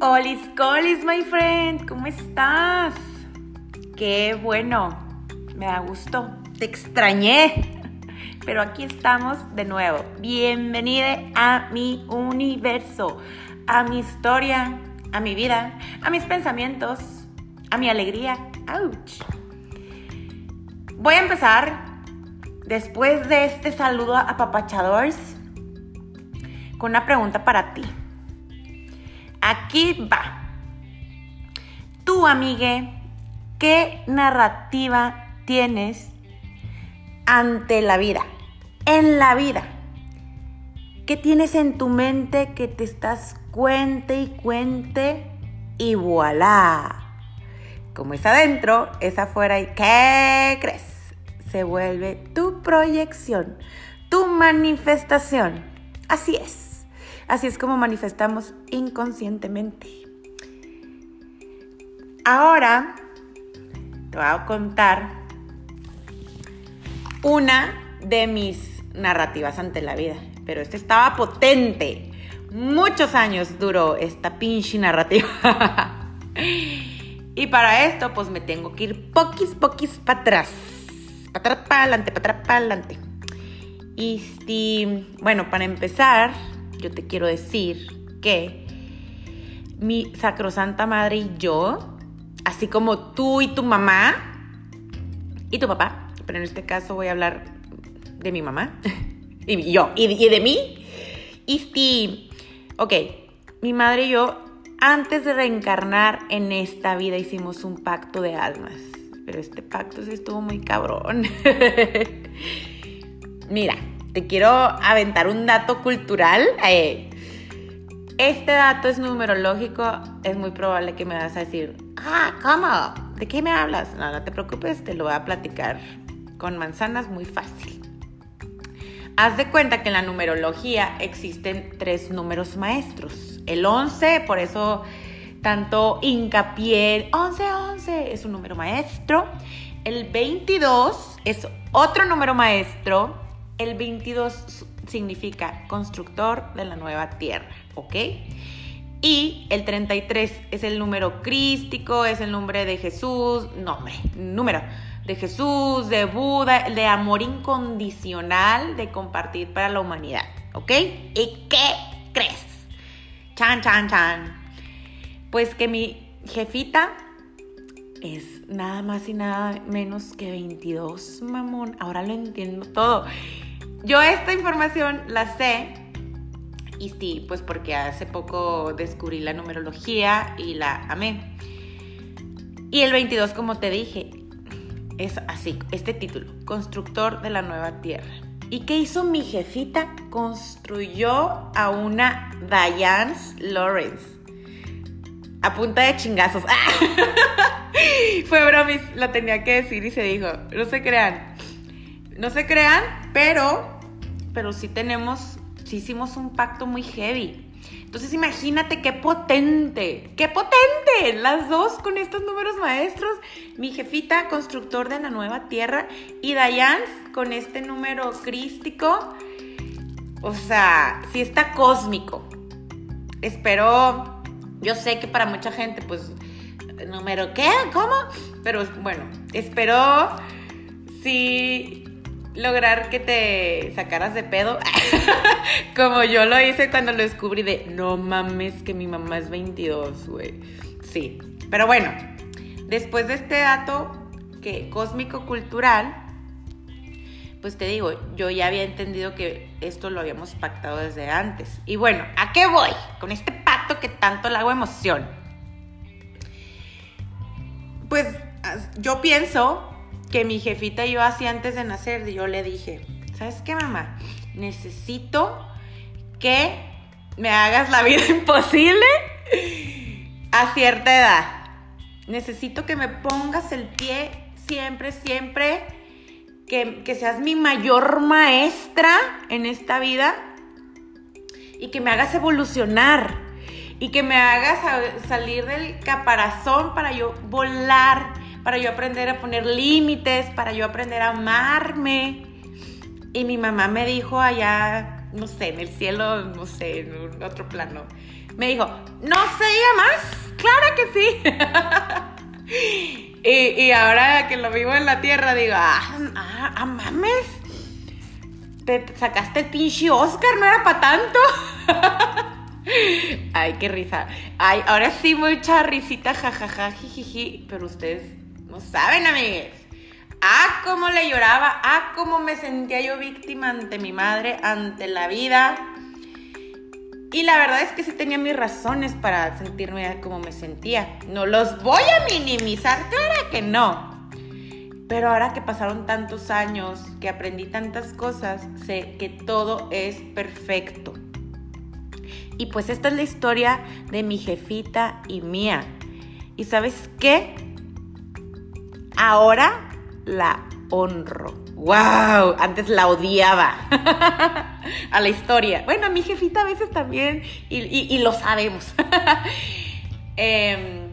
Olis colis, my friend, ¿cómo estás? Qué bueno, me da gusto, te extrañé, pero aquí estamos de nuevo. Bienvenida a mi universo, a mi historia, a mi vida, a mis pensamientos, a mi alegría. ¡Auch! Voy a empezar después de este saludo a papachadores con una pregunta para ti. Aquí va. Tú, amigue, ¿qué narrativa tienes ante la vida? En la vida. ¿Qué tienes en tu mente que te estás cuente y cuente? Y voilà. Como es adentro, es afuera. ¿Y qué crees? Se vuelve tu proyección, tu manifestación. Así es. Así es como manifestamos inconscientemente. Ahora te voy a contar una de mis narrativas ante la vida, pero esta estaba potente. Muchos años duró esta pinche narrativa. y para esto, pues me tengo que ir poquis, poquis para atrás. Para atrás, para adelante, para atrás, para adelante. Y bueno, para empezar, yo te quiero decir que mi sacrosanta madre y yo, así como tú y tu mamá y tu papá, pero en este caso voy a hablar de mi mamá y yo y, de mí. Y si, ok, mi madre y yo, antes de reencarnar en esta vida, hicimos un pacto de almas. Pero este pacto sí estuvo muy cabrón. Mira, te quiero aventar un dato cultural. Eh, este dato es numerológico, es muy probable que me vas a decir, ah, ¿cómo? ¿De qué me hablas? No, no te preocupes, te lo voy a platicar con manzanas muy fácil. Haz de cuenta que en la numerología existen tres números maestros. El 11, por eso tanto hincapié, 11, 11 es un número maestro. El 22 es otro número maestro el 22 significa constructor de la nueva tierra, ¿ok? Y el 33 es el número crístico, es el nombre de Jesús, nombre, número de Jesús, de Buda, de amor incondicional, de compartir para la humanidad, ¿ok? ¿Y qué crees? Chan, chan, chan. Pues que mi jefita es nada más y nada menos que 22, mamón. Ahora lo entiendo todo. Yo esta información la sé y sí, pues porque hace poco descubrí la numerología y la amé. Y el 22, como te dije, es así, este título, Constructor de la Nueva Tierra. ¿Y qué hizo mi jefita? Construyó a una Diane Lawrence. A punta de chingazos. Fue bromis, lo tenía que decir y se dijo. No se crean. No se crean, pero, pero sí tenemos, sí hicimos un pacto muy heavy. Entonces imagínate qué potente, qué potente, las dos con estos números maestros. Mi jefita, constructor de la nueva tierra, y Diane con este número crístico. O sea, sí está cósmico. Espero, yo sé que para mucha gente, pues, número qué, ¿cómo? Pero bueno, espero sí lograr que te sacaras de pedo, como yo lo hice cuando lo descubrí de, no mames que mi mamá es 22, güey. Sí, pero bueno, después de este dato que cósmico cultural, pues te digo, yo ya había entendido que esto lo habíamos pactado desde antes. Y bueno, ¿a qué voy? Con este pacto que tanto le hago emoción. Pues yo pienso que mi jefita y yo hacía antes de nacer, yo le dije, ¿sabes qué, mamá? Necesito que me hagas la vida imposible a cierta edad. Necesito que me pongas el pie siempre, siempre, que, que seas mi mayor maestra en esta vida y que me hagas evolucionar y que me hagas salir del caparazón para yo volar para yo aprender a poner límites, para yo aprender a amarme. Y mi mamá me dijo allá no sé, en el cielo, no sé, en otro plano. Me dijo, no se diga más, claro que sí. y, ahora que lo vivo en la tierra, digo, ah, ah, ah mames, te sacaste el pinche Oscar, no era para tanto. Ay, qué risa. Ay, ahora sí mucha risita, jajaja, jijiji, pero ustedes no saben, amigues. Ah, cómo le lloraba, ah, cómo me sentía yo víctima ante mi madre, ante la vida. Y la verdad es que sí tenía mis razones para sentirme como me sentía. No los voy a minimizar, claro que no. Pero ahora que pasaron tantos años, que aprendí tantas cosas, sé que todo es perfecto. Y pues esta es la historia de mi jefita y mía. ¿Y sabes qué? Ahora la honro. ¡Wow! Antes la odiaba a la historia. Bueno, a mi jefita a veces también, y, lo sabemos. eh,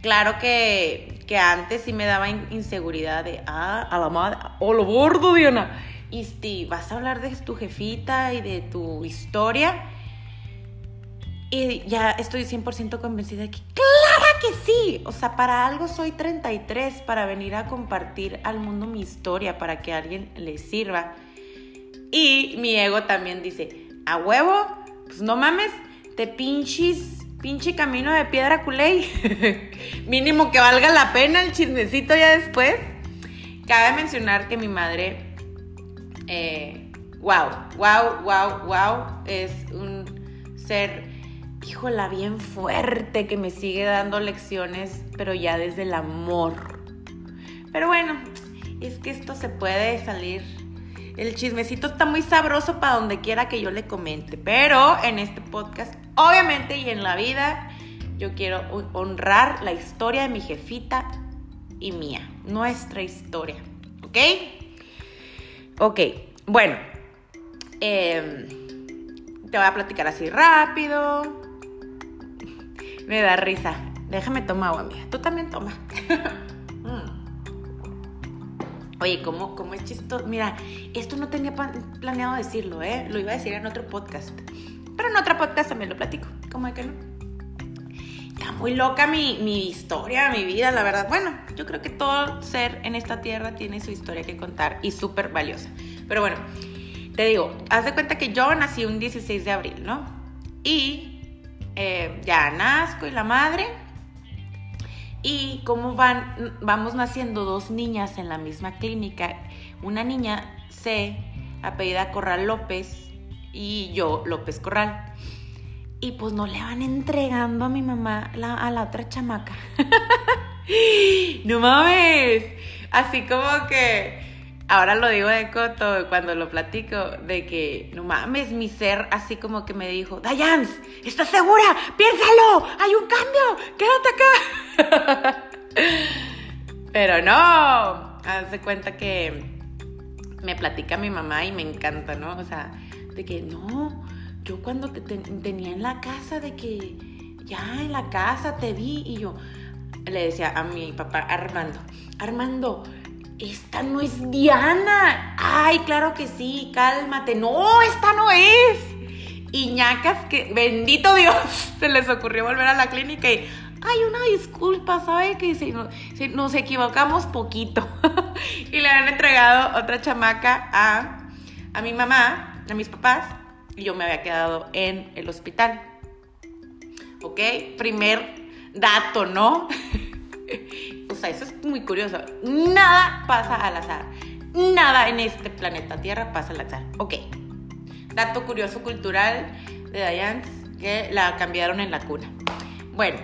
claro que, que, antes sí me daba inseguridad de, ah, a la madre, o lo bordo, Diana. Isti, vas a hablar de tu jefita y de tu historia. Y ya estoy 100% convencida de que, ¡claro que sí! O sea, para algo soy 33, para venir a compartir al mundo mi historia, para que alguien le sirva. Y mi ego también dice, a huevo, pues no mames, te pinches, pinche camino de piedra culé. Mínimo que valga la pena el chismecito ya después. Cabe mencionar que mi madre, eh, wow, wow, wow, wow, es un ser híjola, bien fuerte, que me sigue dando lecciones, pero ya desde el amor. Pero bueno, es que esto se puede salir. El chismecito está muy sabroso para donde quiera que yo le comente, pero en este podcast, obviamente y en la vida, yo quiero honrar la historia de mi jefita y mía, nuestra historia, ¿ok? Ok, bueno, em, te voy a platicar así rápido. Me da risa. Déjame tomar agua, mía. Tú también toma. Oye, ¿cómo, ¿cómo, es chistoso? Mira, esto no tenía planeado decirlo, ¿eh? Lo iba a decir en otro podcast. Pero en otro podcast también lo platico. ¿Cómo es que no? Está muy loca mi, mi historia, mi vida, la verdad. Bueno, yo creo que todo ser en esta tierra tiene su historia que contar y súper valiosa. Pero bueno, te digo, haz de cuenta que yo nací un 16 de abril, ¿no? Y eh, ya nazco y la madre. Y como van, vamos naciendo dos niñas en la misma clínica. Una niña C, apellida Corral López, y yo López Corral. Y pues no le van entregando a mi mamá a la otra chamaca. no mames. Así como que ahora lo digo de coto cuando lo platico, de que no mames, mi ser así como que me dijo, Dayans, ¿estás segura? Piénsalo, hay un cambio, quédate acá. Pero no, hace cuenta que me platica mi mamá y me encanta, ¿no? O sea, de que no, yo cuando te tenía en la casa, de que ya en la casa te vi y yo le decía a mi papá Armando, Armando, esta no es Diana. Ay, claro que sí, cálmate. No, esta no es. Y ñacas que, bendito Dios, se les ocurrió volver a la clínica y, ay, una disculpa, ¿sabe? Que si, nos equivocamos poquito. y le han entregado otra chamaca a, a mi mamá, a mis papás, y yo me había quedado en el hospital. ¿Ok? Primer dato, ¿no? o sea, eso es muy curioso. Nada pasa al azar. Nada en este planeta Tierra pasa al azar. Ok. Dato curioso cultural de Diane que la cambiaron en la cuna. Bueno,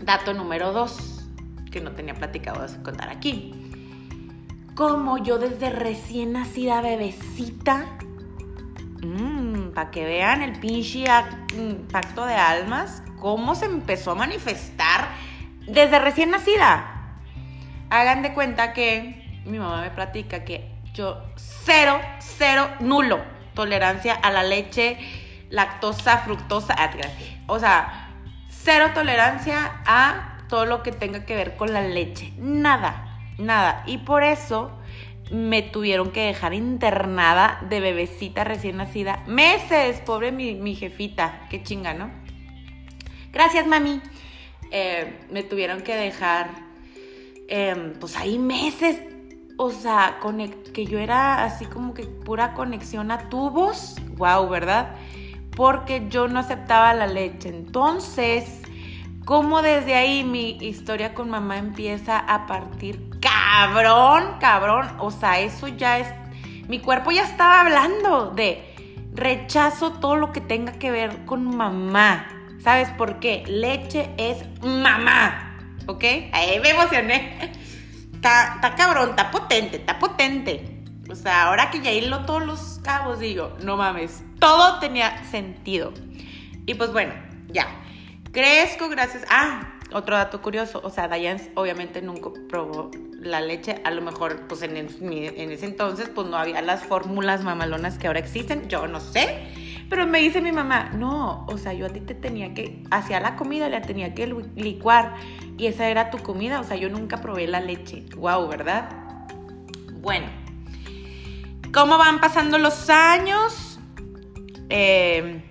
dato número dos, que no tenía platicado de contar aquí. Como yo desde recién nacida bebecita, mmm, para que vean el pinche pacto de almas, cómo se empezó a manifestar desde recién nacida. Hagan de cuenta que mi mamá me platica que yo cero, cero, nulo tolerancia a la leche, lactosa, fructosa, ah, o sea, cero tolerancia a todo lo que tenga que ver con la leche. Nada, nada. Y por eso me tuvieron que dejar internada de bebecita recién nacida. Meses, pobre mi, jefita, qué chinga, ¿no? Gracias, mami. Eh, me tuvieron que dejar, em, pues ahí meses, o sea, que yo era así como que pura conexión a tubos, wow, ¿verdad? Porque yo no aceptaba la leche. Entonces, como desde ahí mi historia con mamá empieza a partir cabrón, cabrón. O sea, eso ya es. Mi cuerpo ya estaba hablando de rechazo todo lo que tenga que ver con mamá. ¿Sabes por qué? Leche es mamá. ¿Ok? Ahí me emocioné. Está, está cabrón, está potente, está potente. O sea, ahora que ya hilo todos los cabos, digo, no mames, todo tenía sentido. Y pues bueno, ya. Crezco gracias. Ah, otro dato curioso. O sea, Diane obviamente nunca probó la leche, a lo mejor pues en, en ese entonces pues no había las fórmulas mamalonas que ahora existen, yo no sé. Pero me dice mi mamá, no, o sea, yo a ti te tenía que, hacía la comida, la tenía que licuar y esa era tu comida, o sea, yo nunca probé la leche. Wow, ¿verdad? Bueno, ¿cómo van pasando los años? Eh,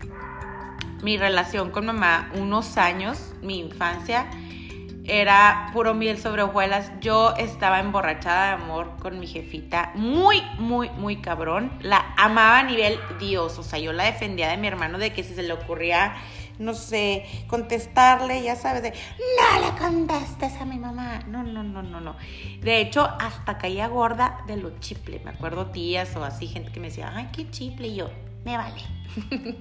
mi relación con mamá, unos años, mi infancia era puro miel sobre hojuelas. Yo estaba emborrachada de amor con mi jefita, muy, muy, muy cabrón. La amaba a nivel Dios, o sea, yo la defendía de mi hermano de que si se le ocurría, no sé, contestarle, ya sabes, de, no le contestes a mi mamá. No, no, no, no, no. De hecho, hasta caía gorda de lo chiple. Me acuerdo tías o así, gente que me decía, ay, qué chiple. Y yo, me vale.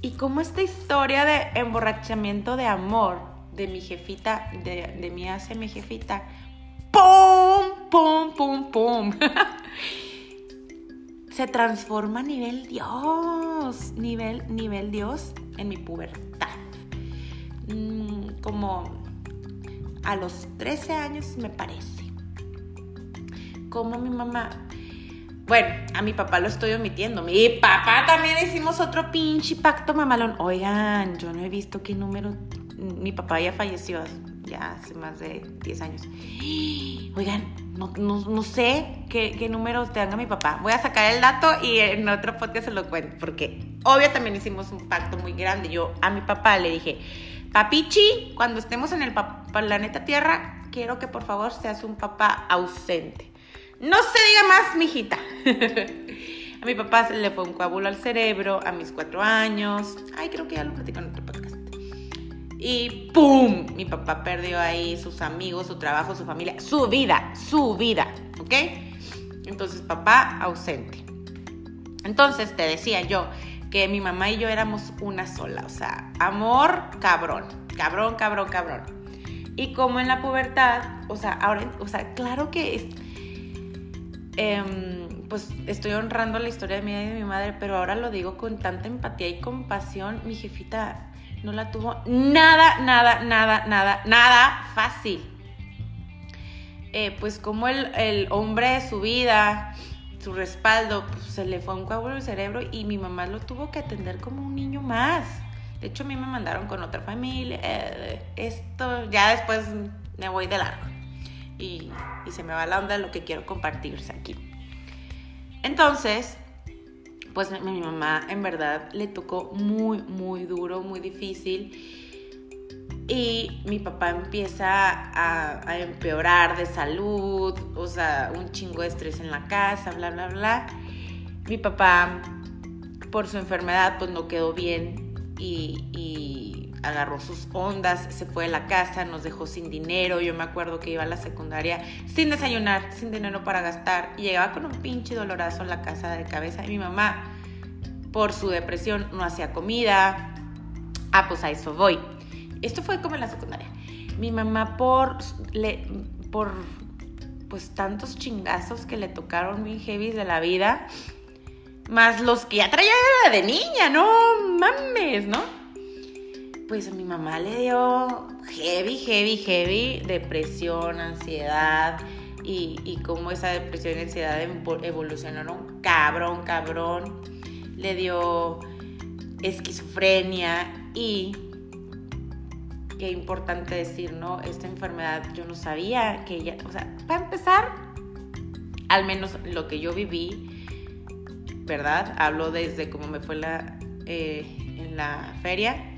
y como esta historia de emborrachamiento de amor de mi jefita, de, de mi hace mi jefita, ¡pum! ¡pum! ¡pum! ¡pum! Se transforma a nivel Dios, nivel, nivel Dios en mi pubertad. Mm, como a los 13 años me parece. Como mi mamá bueno, a mi papá lo estoy omitiendo. Mi papá también hicimos otro pinche pacto mamalón. Oigan, yo no he visto qué número mi papá ya falleció ya hace más de 10 años. Oigan, no, sé qué, qué número tenga mi papá. Voy a sacar el dato y en otro podcast se lo cuento, porque obvio también hicimos un pacto muy grande. Yo a mi papá le dije, papichi, cuando estemos en el planeta Tierra, quiero que por favor seas un papá ausente. No se diga más, mijita. a mi papá se le fue un coágulo al cerebro a mis cuatro años. Ay, creo que ya lo platico en otro. Y ¡pum! Mi papá perdió ahí sus amigos, su trabajo, su familia, su vida, su vida, ¿ok? Entonces papá ausente. Entonces te decía yo que mi mamá y yo éramos una sola, o sea, amor cabrón, cabrón, cabrón, cabrón. Y como en la pubertad, o sea, ahora, o sea, claro que es, em, pues estoy honrando la historia de mi, de mi madre, pero ahora lo digo con tanta empatía y compasión. Mi jefita no la tuvo nada, nada, nada, nada, nada fácil. Eh, pues como el, hombre de su vida, su respaldo, pues se le fue un coágulo el cerebro y mi mamá lo tuvo que atender como un niño más. De hecho, a mí me mandaron con otra familia. Eh, esto ya después me voy de largo. Y, y se me va la onda de lo que quiero compartirse aquí. Entonces, pues mi mamá en verdad le tocó muy, muy duro, muy difícil. Y mi papá empieza a, empeorar de salud, o sea, un chingo de estrés en la casa, bla, bla, bla. Mi papá, por su enfermedad, pues no quedó bien y, y agarró sus ondas, se fue de la casa, nos dejó sin dinero. Yo me acuerdo que iba a la secundaria sin desayunar, sin dinero para gastar. Y llegaba con un pinche dolorazo en la casa de cabeza. Y mi mamá, por su depresión, no hacía comida. Ah, pues a eso voy. Esto fue como en la secundaria. Mi mamá por, por pues tantos chingazos que le tocaron bien heavy de la vida, más los que ya traía de niña, no mames, ¿no? Pues a mi mamá le dio heavy, heavy, heavy depresión, ansiedad y, cómo esa depresión y ansiedad evolucionaron cabrón, cabrón. Le dio esquizofrenia y qué importante decir, ¿no? Esta enfermedad yo no sabía que ella, o sea, para empezar, al menos lo que yo viví, ¿verdad? Hablo desde cómo me fue la, eh, en la feria.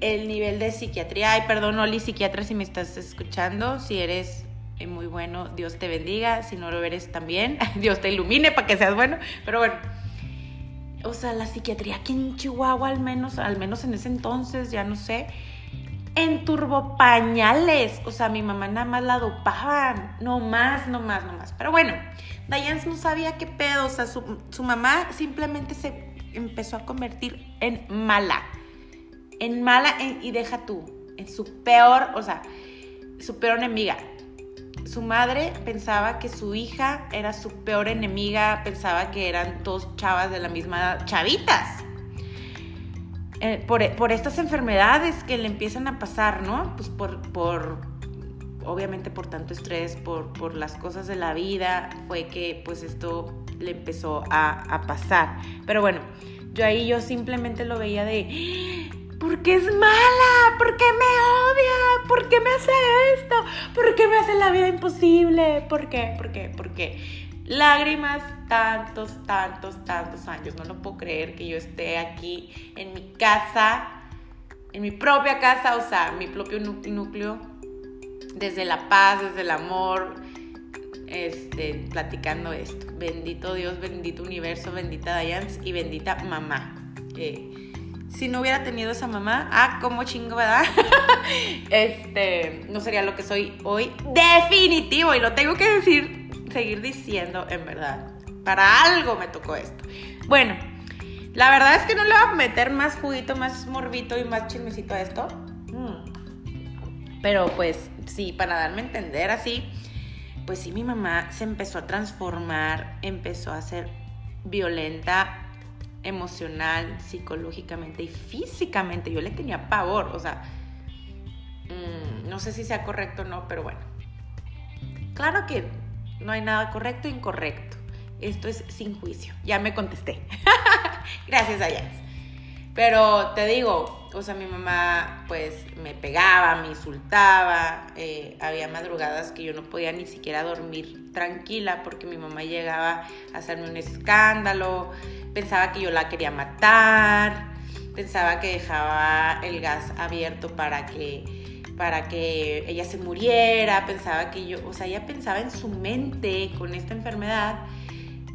El nivel de psiquiatría, ay, perdón, Oli, psiquiatra, si me estás escuchando, si eres eh, muy bueno, Dios te bendiga, si no lo eres también, Dios te ilumine para que seas bueno, pero bueno, o sea, la psiquiatría aquí en Chihuahua al menos, al menos en ese entonces, ya no sé, en turbopañales, o sea, mi mamá nada más la dopaban, no más, no más, no más, pero bueno, Diane no sabía qué pedo, o sea, su, su mamá simplemente se empezó a convertir en mala, en mala y deja tú, en su peor, o sea, su peor enemiga su madre pensaba que su hija era su peor enemiga, pensaba que eran dos chavas de la misma edad, chavitas. Eh, por, estas enfermedades que le empiezan a pasar, ¿no? Pues por, por obviamente por tanto estrés, por, por, las cosas de la vida, fue que pues esto le empezó a, a pasar. Pero bueno, yo ahí yo simplemente lo veía de, ¿Por qué es mala? ¿Por qué me odia? ¿Por qué me hace esto? ¿Por qué me hace la vida imposible? ¿Por qué? ¿Por qué? ¿Por qué? Lágrimas, tantos, tantos, tantos años. No lo puedo creer que yo esté aquí en mi casa, en mi propia casa, o sea, mi propio núcleo, desde la paz, desde el amor, este, platicando esto. Bendito Dios, bendito universo, bendita Diane y bendita mamá. Si no hubiera tenido esa mamá, ah, como chingo, ¿verdad? este, no sería lo que soy hoy. Definitivo, y lo tengo que decir, seguir diciendo en verdad. Para algo me tocó esto. Bueno, la verdad es que no le voy a meter más juguito, más morbito y más chismecito a esto. Mm. Pero pues sí, para darme a entender así, pues sí, mi mamá se empezó a transformar, empezó a ser violenta emocional, psicológicamente y físicamente. Yo le tenía pavor, o sea, mm, no sé si sea correcto o no, pero bueno. Claro que no hay nada correcto e incorrecto. Esto es sin juicio. Ya me contesté. Gracias, Ayaz. Pero te digo, o sea, mi mamá pues me pegaba, me insultaba, eh, había madrugadas que yo no podía ni siquiera dormir tranquila porque mi mamá llegaba a hacerme un escándalo, pensaba que yo la quería matar, pensaba que dejaba el gas abierto para que, para que ella se muriera, pensaba que yo, o sea, ella pensaba en su mente con esta enfermedad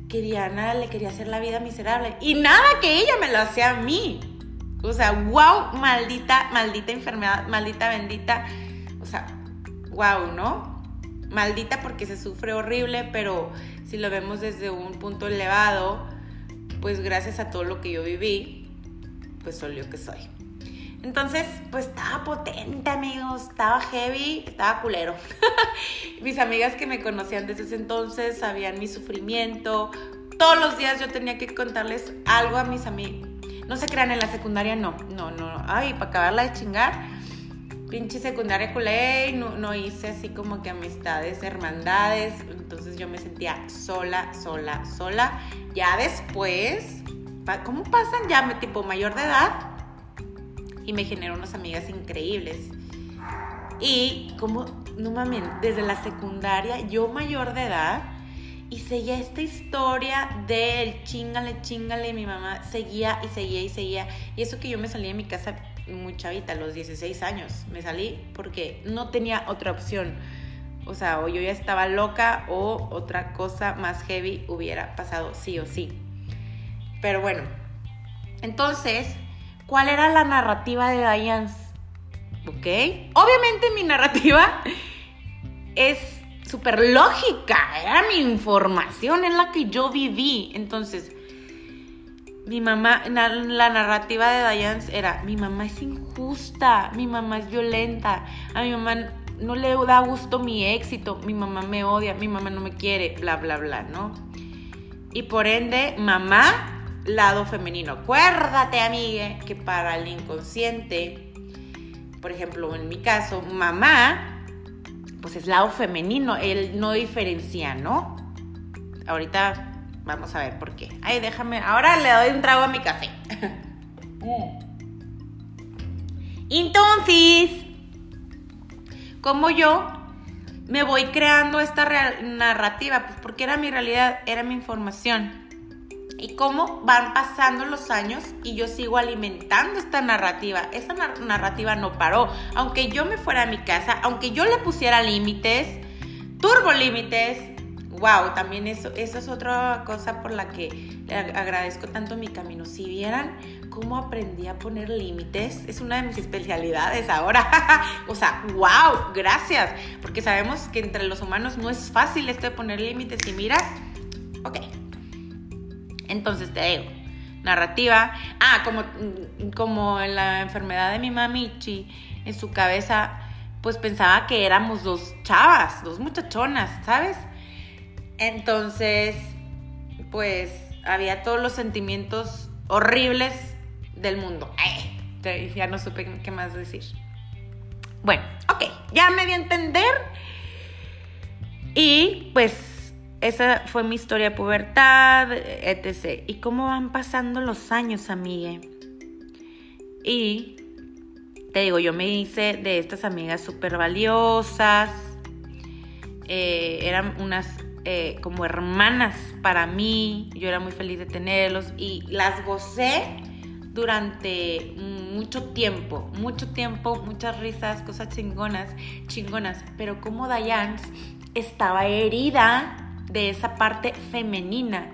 que Diana le quería hacer la vida miserable y nada que ella me lo hacía a mí. O sea, wow, maldita, maldita enfermedad, maldita bendita. O sea, wow, ¿no? Maldita porque se sufre horrible, pero si lo vemos desde un punto elevado, pues gracias a todo lo que yo viví, pues soy lo que soy. Entonces, pues estaba potente, amigos, estaba heavy, estaba culero. Mis amigas que me conocían desde ese entonces sabían mi sufrimiento. Todos los días yo tenía que contarles algo a mis amigos. No se crean, en la secundaria no, no, no. Ay, para acabarla de chingar, pinche secundaria culé y no, hice así como que amistades, hermandades. Entonces yo me sentía sola, sola, sola. Ya después, ¿cómo pasan ya tipo mayor de edad? Y me generó unas amigas increíbles. Y como, no mames, desde la secundaria, yo mayor de edad, y seguía esta historia del chingale, chingale, mi mamá seguía y seguía y seguía. Y eso que yo me salí de mi casa muy chavita, a los 16 años. Me salí porque no tenía otra opción o sea, o yo ya estaba loca o otra cosa más heavy hubiera pasado sí o sí. Pero bueno, entonces, ¿cuál era la narrativa de Diane? ¿Ok? Obviamente mi narrativa es súper lógica, era mi información, es la que yo viví. Entonces, mi mamá, la, narrativa de Diane era, mi mamá es injusta, mi mamá es violenta, a mi mamá no le da gusto mi éxito, mi mamá me odia, mi mamá no me quiere, bla, bla, bla, ¿no? Y por ende, mamá, lado femenino. Acuérdate, amiga, que para el inconsciente, por ejemplo, en mi caso, mamá, pues es lado femenino, él no diferencia, ¿no? Ahorita vamos a ver por qué. Ay, déjame, ahora le doy un trago a mi café. Entonces, como yo, me voy creando esta narrativa, pues porque era mi realidad, era mi información. Y cómo van pasando los años y yo sigo alimentando esta narrativa. Esta narrativa no paró. Aunque yo me fuera a mi casa, aunque yo le pusiera límites, turbo límites, wow, también eso, eso es otra cosa por la que le agradezco tanto mi camino. Si vieran cómo aprendí a poner límites, es una de mis especialidades ahora. o sea, wow, gracias. Porque sabemos que entre los humanos no es fácil esto de poner límites. Y mira, ok. Entonces te digo, narrativa. Ah, como, como en la enfermedad de mi mamichi, en su cabeza, pues pensaba que éramos dos chavas, dos muchachonas, ¿sabes? Entonces, pues había todos los sentimientos horribles del mundo. ya no supe qué más decir. Bueno, ok, ya me di a entender. Y pues esa fue mi historia de pubertad, etc. Y cómo van pasando los años, amigue. Y te digo, yo me hice de estas amigas súper valiosas. Eh, eran unas eh, como hermanas para mí. Yo era muy feliz de tenerlos y las gocé durante mucho tiempo, mucho tiempo, muchas risas, cosas chingonas, chingonas. Pero como Diane estaba herida de esa parte femenina.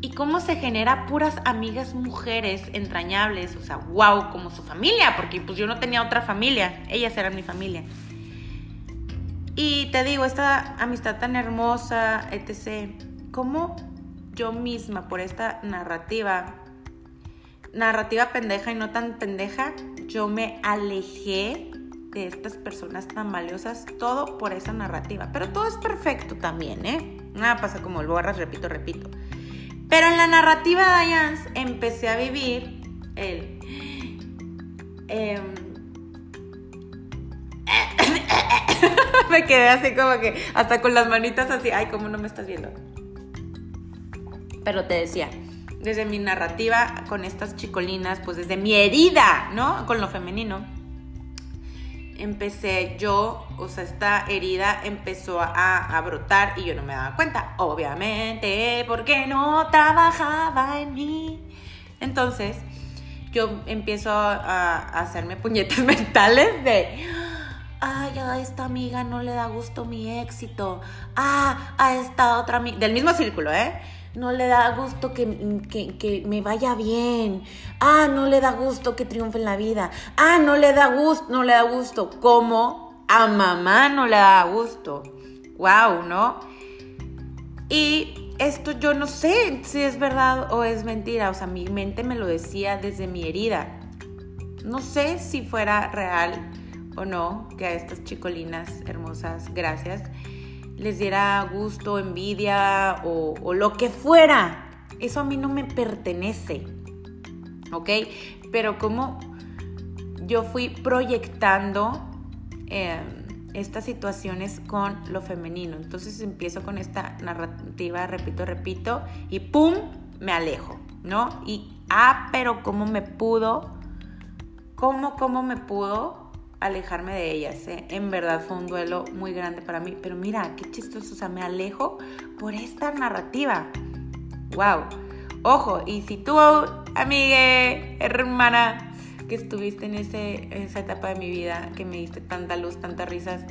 Y cómo se genera puras amigas mujeres entrañables, o sea, wow, como su familia, porque pues yo no tenía otra familia, ellas eran mi familia. Y te digo, esta amistad tan hermosa, etc., ¿cómo yo misma, por esta narrativa, narrativa pendeja y no tan pendeja, yo me alejé de estas personas tan valiosas, todo por esa narrativa. Pero todo es perfecto también, ¿eh? Nada pasa como el borras, repito, repito. Pero en la narrativa de Diane empecé a vivir el... Em, me quedé así como que hasta con las manitas así, ay, ¿cómo no me estás viendo? Pero te decía, desde mi narrativa con estas chicolinas, pues desde mi herida, ¿no? Con lo femenino, empecé yo, o sea, esta herida empezó a, brotar y yo no me daba cuenta, obviamente, porque no trabajaba en mí. Entonces, yo empiezo a hacerme puñetas mentales de ay, a esta amiga no le da gusto mi éxito, ah, a esta otra amiga, del mismo círculo, ¿eh? No le da gusto que, que, me vaya bien. Ah, no le da gusto que triunfe en la vida. Ah, no le da gusto, no le da gusto. ¿Cómo? A mamá no le da gusto. Wow, ¿no? Y esto yo no sé si es verdad o es mentira. O sea, mi mente me lo decía desde mi herida. No sé si fuera real o no, que a estas chicolinas hermosas, gracias, les diera gusto, envidia o, lo que fuera. Eso a mí no me pertenece, ¿ok? Pero como yo fui proyectando em, estas situaciones con lo femenino. Entonces empiezo con esta narrativa, repito, repito, y ¡pum! me alejo, ¿no? Y, ah, pero ¿cómo me pudo? ¿Cómo, cómo me pudo alejarme de ellas. ¿eh? En verdad fue un duelo muy grande para mí. Pero mira, qué chistoso. O sea, me alejo por esta narrativa. ¡Wow! Ojo, y si tú, amigue, hermana, que estuviste en, ese, esa etapa de mi vida, que me diste tanta luz, tantas risas,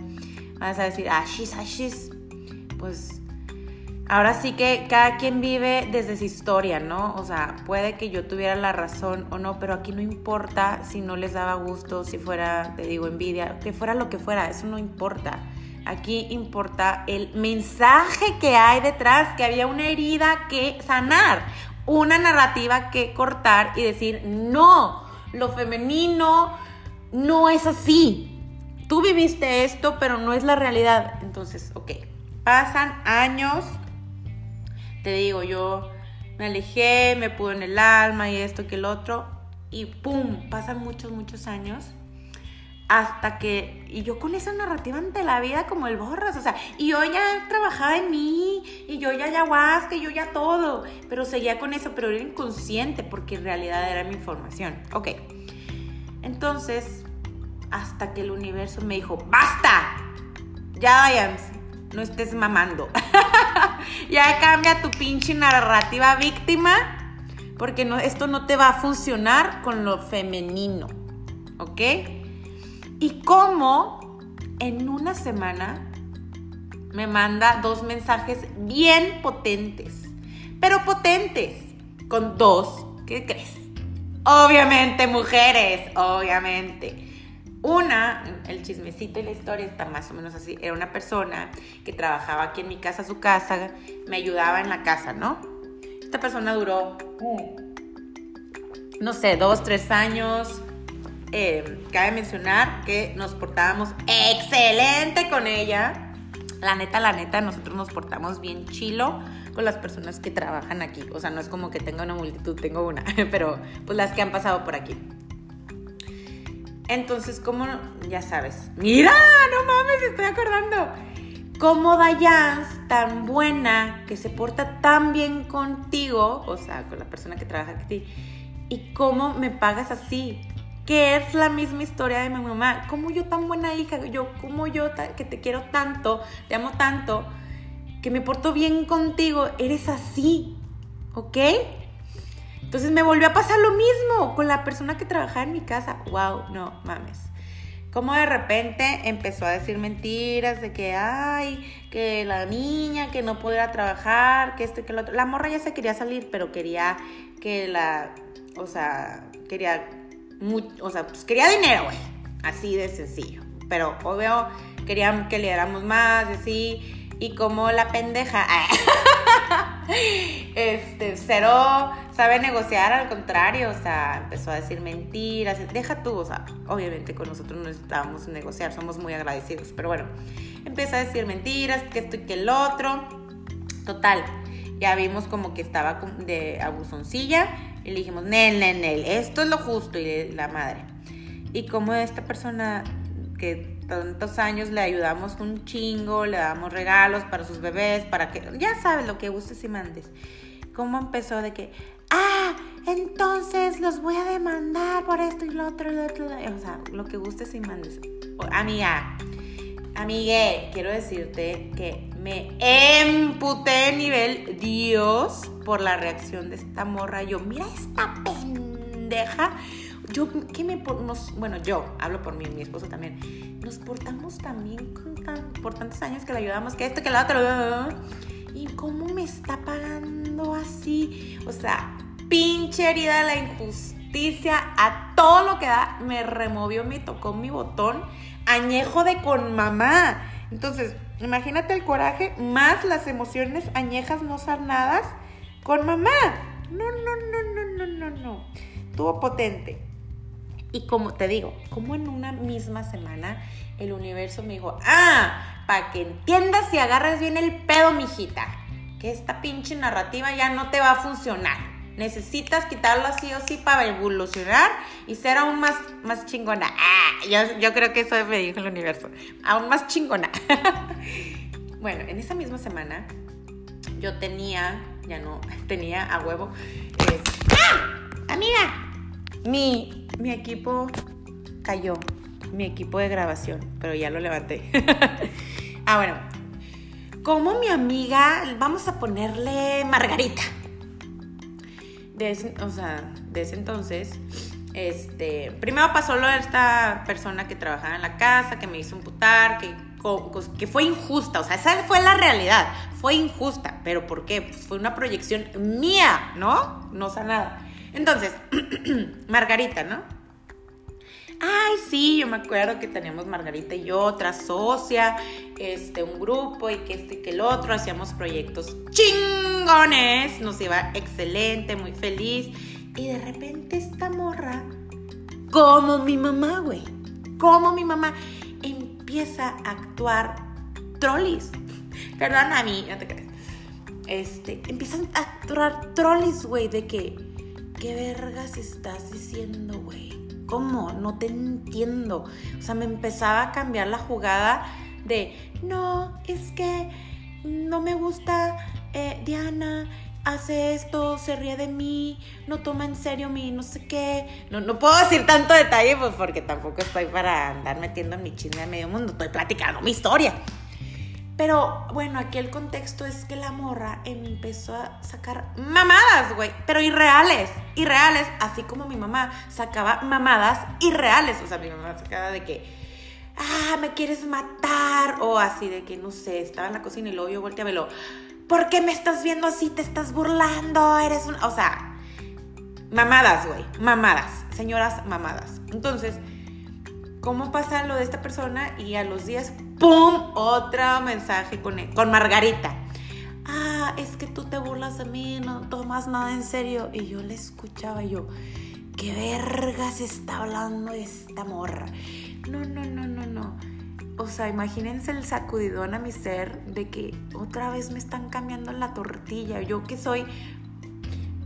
vas a decir, ashis, ashis. Pues Ahora sí que cada quien vive desde su historia, ¿no? O sea, puede que yo tuviera la razón o no, pero aquí no importa si no les daba gusto, si fuera, te digo, envidia, que fuera lo que fuera, eso no importa. Aquí importa el mensaje que hay detrás, que había una herida que sanar, una narrativa que cortar y decir, no, lo femenino no es así. Tú viviste esto, pero no es la realidad. Entonces, ok, pasan años te digo, yo me alejé, me pudo en el alma y esto que el otro, y ¡pum! Pasan muchos, muchos años hasta que, y yo con esa narrativa ante la vida como el borras, o sea, y yo ya trabajaba en mí, y yo ya ayahuasca, y yo ya todo, pero seguía con eso, pero era inconsciente porque en realidad era mi información. Ok, entonces, hasta que el universo me dijo, basta, ya Diane, no estés mamando. ya cambia tu pinche narrativa víctima, porque no, esto no te va a funcionar con lo femenino, ¿ok? Y cómo en una semana me manda dos mensajes bien potentes, pero potentes, con dos, ¿qué crees? Obviamente mujeres, obviamente. Una, el chismecito y la historia está más o menos así. Era una persona que trabajaba aquí en mi casa, su casa, me ayudaba en la casa, ¿no? Esta persona duró, no sé, dos, tres años. Eh, cabe mencionar que nos portábamos excelente con ella. La neta, la neta, nosotros nos portamos bien chilo con las personas que trabajan aquí. O sea, no es como que tenga una multitud, tengo una, pero pues las que han pasado por aquí. Entonces, como, ya sabes, mira, no mames, estoy acordando. Como Dayans, tan buena, que se porta tan bien contigo, o sea, con la persona que trabaja aquí, y cómo me pagas así, que es la misma historia de mi mamá. Como yo tan buena hija, yo, como yo que te quiero tanto, te amo tanto, que me porto bien contigo, eres así, ¿ok? Entonces me volvió a pasar lo mismo con la persona que trabajaba en mi casa. Wow, no mames. Como de repente empezó a decir mentiras de que, ay, que la niña, que no pudiera trabajar, que esto y que lo otro. La morra ya se quería salir, pero quería que la, o sea, quería, o sea, pues quería dinero, güey. Así de sencillo. Pero obvio, querían que le diéramos más, así. Y como la pendeja. este, cero sabe negociar, al contrario, o sea, empezó a decir mentiras, deja tú, o sea, obviamente con nosotros no necesitábamos negociar, somos muy agradecidos, pero bueno, empezó a decir mentiras, que esto y que el otro, total, ya vimos como que estaba de abusoncilla y le dijimos, Nel, Nel, Nel, esto es lo justo y la madre. Y como esta persona que tantos años le ayudamos un chingo, le damos regalos para sus bebés, para que, ya sabes lo que gustes y mandes. ¿Cómo empezó de que, ah, entonces los voy a demandar por esto y lo otro, y lo otro, o sea, lo que gustes y mandes. Amiga, amigue, quiero decirte que me emputé nivel Dios por la reacción de esta morra. Yo, mira esta pendeja yo, ¿qué me bueno, yo hablo por mí, mi esposo también, nos portamos también por tantos años que le ayudamos, que esto, que lo otro, y cómo me está pagando así, o sea, pinche herida la injusticia, a todo lo que da, me removió, me tocó mi botón, añejo de con mamá. Entonces, imagínate el coraje más las emociones añejas no sanadas con mamá. No, no, no, no, no, no, no. Tuvo potente. Y como te digo, como en una misma semana el universo me dijo, ah, para que entiendas y agarres bien el pedo, mijita, que esta pinche narrativa ya no te va a funcionar. Necesitas quitarlo así o sí para evolucionar y ser aún más, más chingona. Ah, yo, yo creo que eso me dijo el universo. Aún más chingona. bueno, en esa misma semana yo tenía, ya no, tenía a huevo, ¡Ah! amiga, mi mi equipo cayó, mi equipo de grabación, pero ya lo levanté. ah, bueno, como mi amiga, vamos a ponerle Margarita. De o sea, de ese entonces, este, primero pasó lo de esta persona que trabajaba en la casa, que me hizo imputar, que, que fue injusta, o sea, esa fue la realidad, fue injusta, pero ¿por qué? Pues fue una proyección mía, ¿no? No nada. Entonces, Margarita, ¿no? Ay, sí, yo me acuerdo que teníamos Margarita y yo, otra socia, este, un grupo y que este y que el otro, hacíamos proyectos chingones, nos iba excelente, muy feliz. Y de repente esta morra, como mi mamá, güey, como mi mamá, empieza a actuar trollis. Perdón a mí, no te crees. Este, empiezan a actuar trollis, güey, de que ¿qué vergas estás diciendo, güey? ¿Cómo? No te entiendo. O sea, me empezaba a cambiar la jugada de, no, es que no me gusta eh, Diana, hace esto, se ríe de mí, no toma en serio mi no sé qué. No, no puedo decir tanto detalle, pues porque tampoco estoy para andar metiendo en mi chisme a medio mundo. Estoy platicando mi historia. Pero bueno, aquí el contexto es que la morra empezó a sacar mamadas, güey, pero irreales, irreales, así como mi mamá sacaba mamadas irreales. O sea, mi mamá sacaba de que, ah, me quieres matar, o así de que, no sé, estaba en la cocina y luego yo volteé a verlo, ¿por qué me estás viendo así? ¿Te estás burlando? Eres un... O sea, mamadas, güey, mamadas, señoras mamadas. Entonces, ¿cómo pasa lo de esta persona? Y a los días, ¡pum! Otro mensaje con, con Margarita. Ah, es que tú te burlas de mí, no tomas nada en serio. Y yo le escuchaba yo, ¿qué vergas está hablando esta morra? No, no, no, no, no. O sea, imagínense el sacudidón a mi ser de que otra vez me están cambiando la tortilla. Yo que soy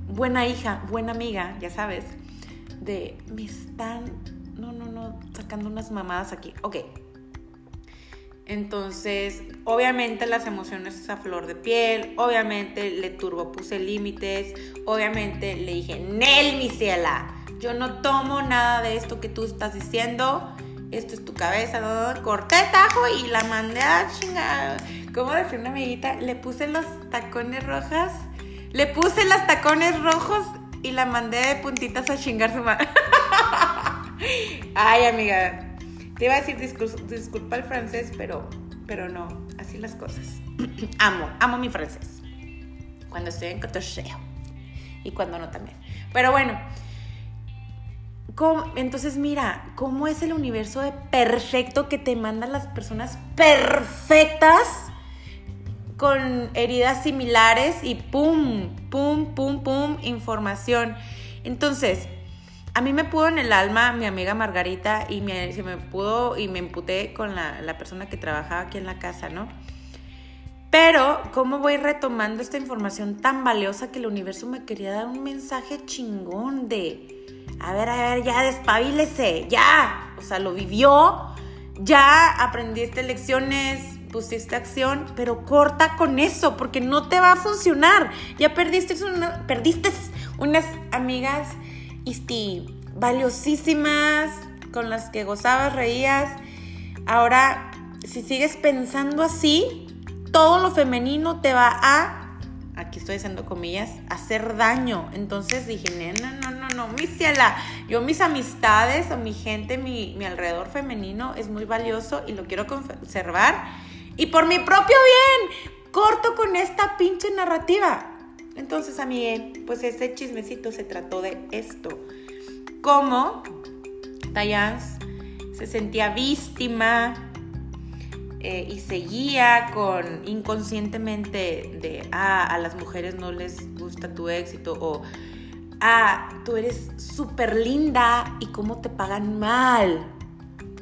buena hija, buena amiga, ya sabes, de me están no, no, no, sacando unas mamadas aquí. Ok. Entonces, obviamente las emociones a flor de piel, obviamente le turbo puse límites, obviamente le dije, Nel, mi ciela, yo no tomo nada de esto que tú estás diciendo, esto es tu cabeza, ¿no? corté tajo y la mandé a chingar. ¿Cómo decía una amiguita? Le puse los tacones rojas, le puse los tacones rojos y la mandé de puntitas a chingar su madre. Ay, amiga. Te iba a decir disculpa el francés, pero, pero no. Así las cosas. amo, amo mi francés. Cuando estoy en cotocheo. Y cuando no también. Pero bueno. entonces mira, cómo es el universo de perfecto que te mandan las personas perfectas con heridas similares y pum, pum, pum, pum, información. Entonces, a mí me pudo en el alma mi amiga Margarita y me, se me pudo y me emputé con la, la persona que trabajaba aquí en la casa, ¿no? Pero, ¿cómo voy retomando esta información tan valiosa que el universo me quería dar un mensaje chingón de, a ver, a ver, ya despabilese, ya, o sea, lo vivió, ya aprendiste lecciones, pusiste acción, pero corta con eso, porque no te va a funcionar. Ya perdiste, perdiste unas amigas valiosísimas, con las que gozabas, reías. Ahora, si sigues pensando así, todo lo femenino te va a, aquí estoy haciendo comillas, hacer daño. Entonces dije, no, no, no, no, mi ciela, yo mis amistades o mi gente, mi, mi alrededor femenino es muy valioso y lo quiero conservar. Y por mi propio bien, corto con esta pinche narrativa. Entonces, mí, pues ese chismecito se trató de esto. Cómo Tayans se sentía víctima eh, y seguía con inconscientemente de, ah, a las mujeres no les gusta tu éxito o, ah, tú eres súper linda y cómo te pagan mal.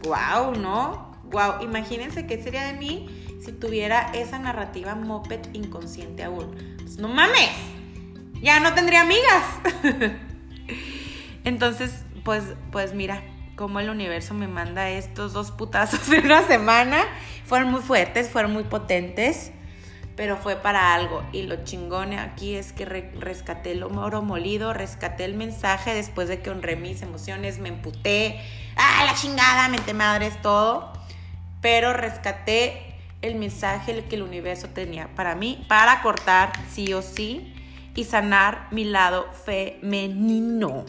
Wow, ¿no? Wow, imagínense qué sería de mí si tuviera esa narrativa moped inconsciente aún. No mames, ya no tendría amigas. Entonces, pues, pues mira, cómo el universo me manda estos dos putazos en una semana. Fueron muy fuertes, fueron muy potentes, pero fue para algo. Y lo chingón aquí es que rescaté el oro molido, rescaté el mensaje después de que honré mis emociones, me emputé, ¡ah, la chingada! Mente madres, todo. Pero rescaté el mensaje que el universo tenía para mí, para cortar sí o sí y sanar mi lado femenino.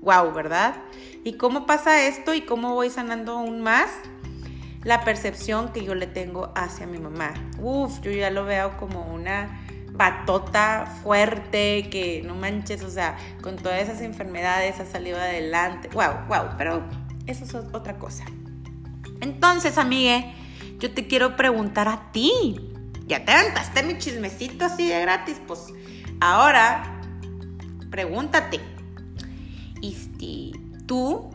Wow, ¿verdad? ¿Y cómo pasa esto y cómo voy sanando aún más? La percepción que yo le tengo hacia mi mamá. Uf, yo ya lo veo como una batota fuerte que no manches, o sea, con todas esas enfermedades ha salido adelante. Wow, wow, pero eso es otra cosa. Entonces, amigue, yo te quiero preguntar a ti. Ya te aventaste mi chismecito así de gratis, pues ahora pregúntate. ¿Y tú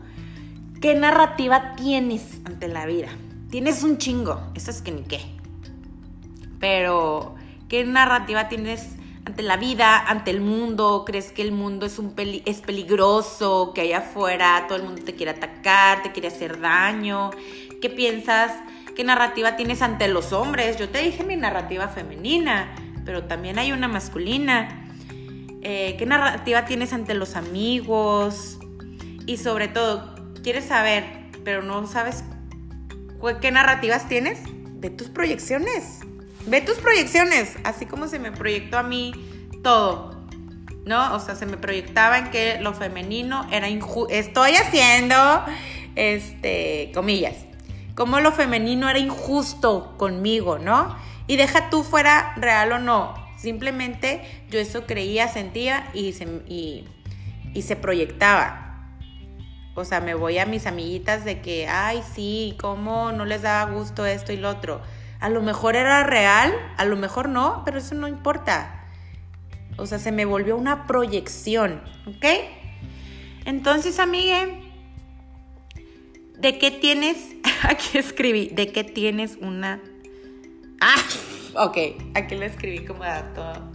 qué narrativa tienes ante la vida? Tienes un chingo, eso es que ni qué. Pero, ¿qué narrativa tienes ante la vida, ante el mundo? ¿Crees que el mundo es, un es peligroso, que allá afuera todo el mundo te quiere atacar, te quiere hacer daño? ¿Qué piensas ¿Qué narrativa tienes ante los hombres? Yo te dije mi narrativa femenina, pero también hay una masculina. Eh, ¿Qué narrativa tienes ante los amigos? Y sobre todo, ¿quieres saber, pero no sabes qué narrativas tienes? De tus proyecciones. Ve tus proyecciones, así como se me proyectó a mí todo. ¿No? O sea, se me proyectaba en que lo femenino era injusto. Estoy haciendo, este, comillas. Como lo femenino era injusto conmigo, ¿no? Y deja tú fuera real o no. Simplemente yo eso creía, sentía y se, y se proyectaba. O sea, me voy a mis amiguitas de que, ay, sí, ¿cómo no les daba gusto esto y lo otro? A lo mejor era real, a lo mejor no, pero eso no importa. O sea, se me volvió una proyección, ¿ok? Entonces, amigue, ¿de qué tienes? Aquí escribí, ¿de qué tienes una... Ah, ok, aquí lo escribí como dato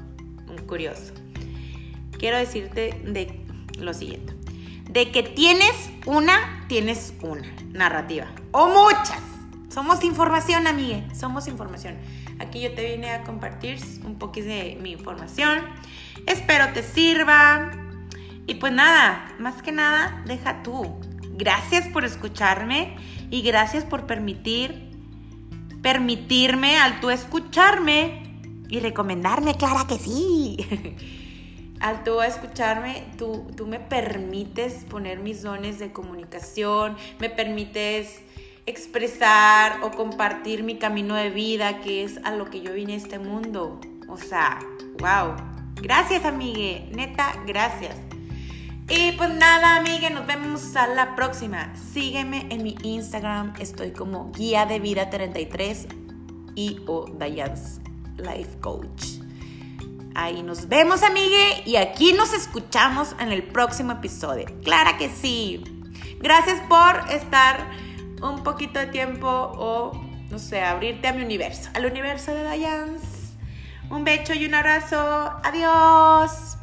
curioso. Quiero decirte de lo siguiente. De que tienes una, tienes una narrativa. O muchas. Somos información, amigue, somos información. Aquí yo te vine a compartir un poquito de mi información. Espero te sirva. Y pues nada, más que nada, deja tú. Gracias por escucharme y gracias por permitir permitirme al tú escucharme y recomendarme, clara que sí. al tú escucharme, tú, tú me permites poner mis dones de comunicación, me permites expresar o compartir mi camino de vida, que es a lo que yo vine a este mundo. O sea, wow. Gracias, amigue. Neta, gracias. Y pues nada, amigue, nos vemos a la próxima. Sígueme en mi Instagram, estoy como guía de vida 33 y o Diane's Life Coach. Ahí nos vemos, amigue, y aquí nos escuchamos en el próximo episodio. Clara que sí. Gracias por estar un poquito de tiempo o, no sé, abrirte a mi universo, al universo de Diane's. Un beso y un abrazo. Adiós.